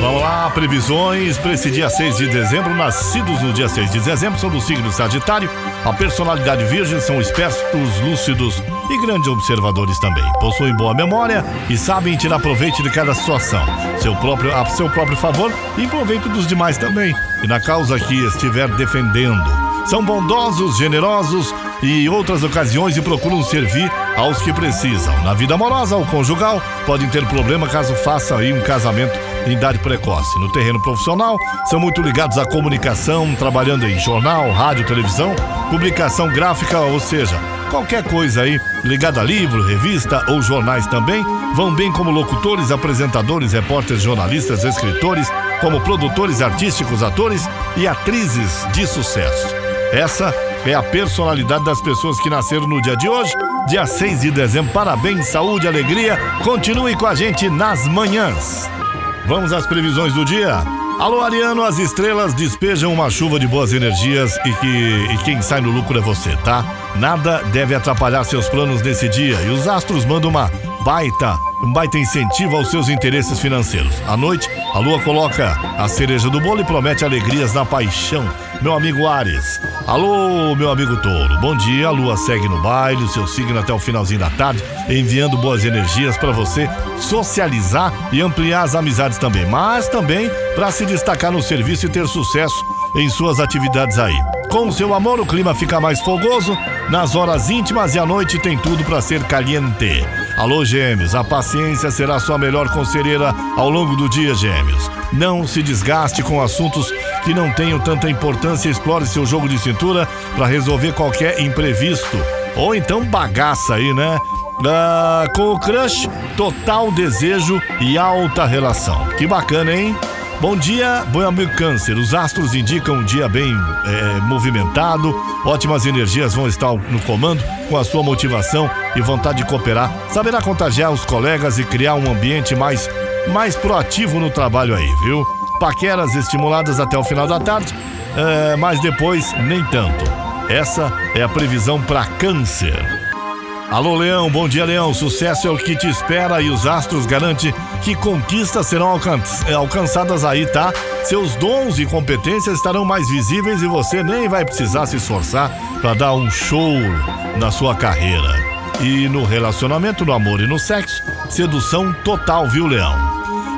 Vamos lá, previsões para esse dia 6 de dezembro. Nascidos no dia 6 de dezembro são do signo Sagitário. A personalidade virgem são espertos, lúcidos e grandes observadores também. Possuem boa memória e sabem tirar proveito de cada situação, seu próprio, a seu próprio favor e proveito dos demais também, e na causa que estiver defendendo. São bondosos, generosos e outras ocasiões e procuram servir aos que precisam. Na vida amorosa ou conjugal, podem ter problema caso faça aí um casamento em idade precoce. No terreno profissional, são muito ligados à comunicação, trabalhando em jornal, rádio, televisão, publicação gráfica, ou seja, qualquer coisa aí ligada a livro, revista ou jornais também, vão bem como locutores, apresentadores, repórteres, jornalistas, escritores, como produtores artísticos, atores e atrizes de sucesso. Essa é a personalidade das pessoas que nasceram no dia de hoje, dia 6 de dezembro. Parabéns, saúde, alegria. Continue com a gente nas manhãs. Vamos às previsões do dia. Alô, Ariano, as estrelas despejam uma chuva de boas energias e que e quem sai no lucro é você, tá? Nada deve atrapalhar seus planos nesse dia e os astros mandam uma baita, um baita incentivo aos seus interesses financeiros. À noite, a lua coloca a cereja do bolo e promete alegrias na paixão. Meu amigo Ares. Alô, meu amigo Touro. Bom dia. A lua segue no baile, o seu signo até o finalzinho da tarde, enviando boas energias para você socializar e ampliar as amizades também, mas também para se destacar no serviço e ter sucesso em suas atividades aí. Com o seu amor, o clima fica mais fogoso, nas horas íntimas e à noite tem tudo para ser caliente. Alô, gêmeos, a paciência será sua melhor conselheira ao longo do dia, gêmeos. Não se desgaste com assuntos que não tenham tanta importância, explore seu jogo de cintura para resolver qualquer imprevisto. Ou então bagaça aí, né? Ah, com o crush, total desejo e alta relação. Que bacana, hein? Bom dia, bom amigo Câncer. Os astros indicam um dia bem é, movimentado, ótimas energias vão estar no comando com a sua motivação e vontade de cooperar. Saberá contagiar os colegas e criar um ambiente mais, mais proativo no trabalho aí, viu? Paqueras estimuladas até o final da tarde, é, mas depois nem tanto. Essa é a previsão para Câncer. Alô, Leão, bom dia, Leão. Sucesso é o que te espera e os astros garantem que conquistas serão alcan é, alcançadas aí, tá? Seus dons e competências estarão mais visíveis e você nem vai precisar se esforçar para dar um show na sua carreira. E no relacionamento, no amor e no sexo, sedução total, viu, Leão?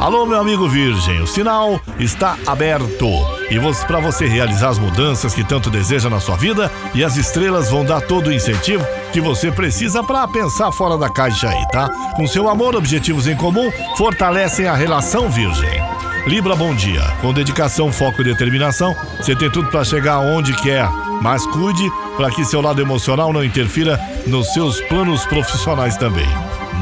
Alô, meu amigo Virgem, o sinal está aberto. E para você realizar as mudanças que tanto deseja na sua vida, e as estrelas vão dar todo o incentivo que você precisa para pensar fora da caixa aí, tá? Com seu amor, objetivos em comum fortalecem a relação Virgem. Libra, bom dia. Com dedicação, foco e determinação, você tem tudo para chegar onde quer. Mas cuide para que seu lado emocional não interfira nos seus planos profissionais também.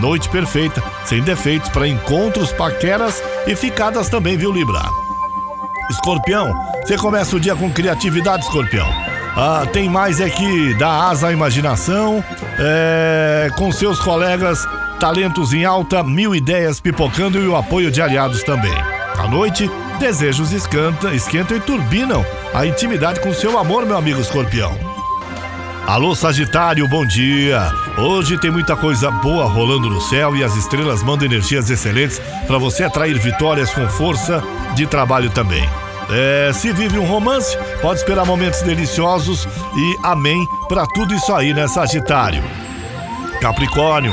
Noite perfeita, sem defeitos para encontros, paqueras e ficadas também, viu, Libra? Escorpião, você começa o dia com criatividade, Escorpião. Ah, tem mais é que dá asa à imaginação, é, com seus colegas, talentos em alta, mil ideias pipocando e o apoio de aliados também. À noite, desejos esquentam, esquentam e turbinam a intimidade com seu amor, meu amigo escorpião. Alô Sagitário, bom dia. Hoje tem muita coisa boa rolando no céu e as estrelas mandam energias excelentes para você atrair vitórias com força de trabalho também. É, se vive um romance, pode esperar momentos deliciosos e amém para tudo isso aí, né, Sagitário? Capricórnio,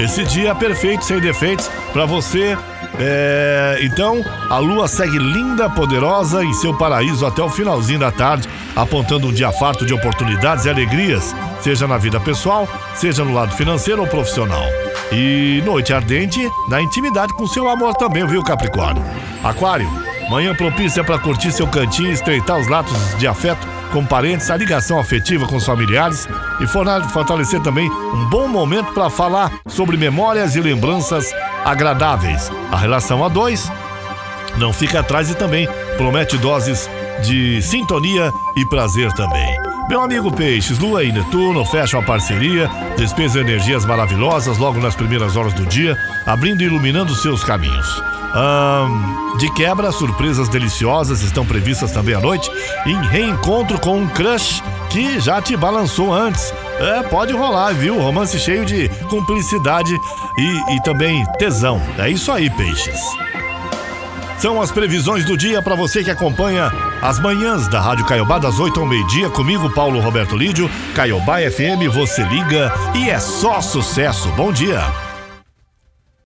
esse dia é perfeito, sem defeitos, para você. É, então, a lua segue linda, poderosa em seu paraíso até o finalzinho da tarde, apontando um dia farto de oportunidades e alegrias, seja na vida pessoal, seja no lado financeiro ou profissional. E noite ardente na intimidade com seu amor também, viu, Capricórnio? Aquário, manhã propícia para curtir seu cantinho e estreitar os laços de afeto com parentes, a ligação afetiva com os familiares e fortalecer também um bom momento para falar sobre memórias e lembranças agradáveis. A relação a dois não fica atrás e também promete doses de sintonia e prazer também. Meu amigo Peixes, Lua e Netuno fecham a parceria, despejam energias maravilosas logo nas primeiras horas do dia, abrindo e iluminando seus caminhos. De quebra, surpresas deliciosas estão previstas também à noite em reencontro com um crush que já te balançou antes. É, pode rolar, viu? Romance cheio de cumplicidade e, e também tesão. É isso aí, peixes. São as previsões do dia para você que acompanha as manhãs da Rádio Caiobá das 8 ao meio-dia comigo, Paulo Roberto Lídio. Caiobá FM, você liga e é só sucesso. Bom dia.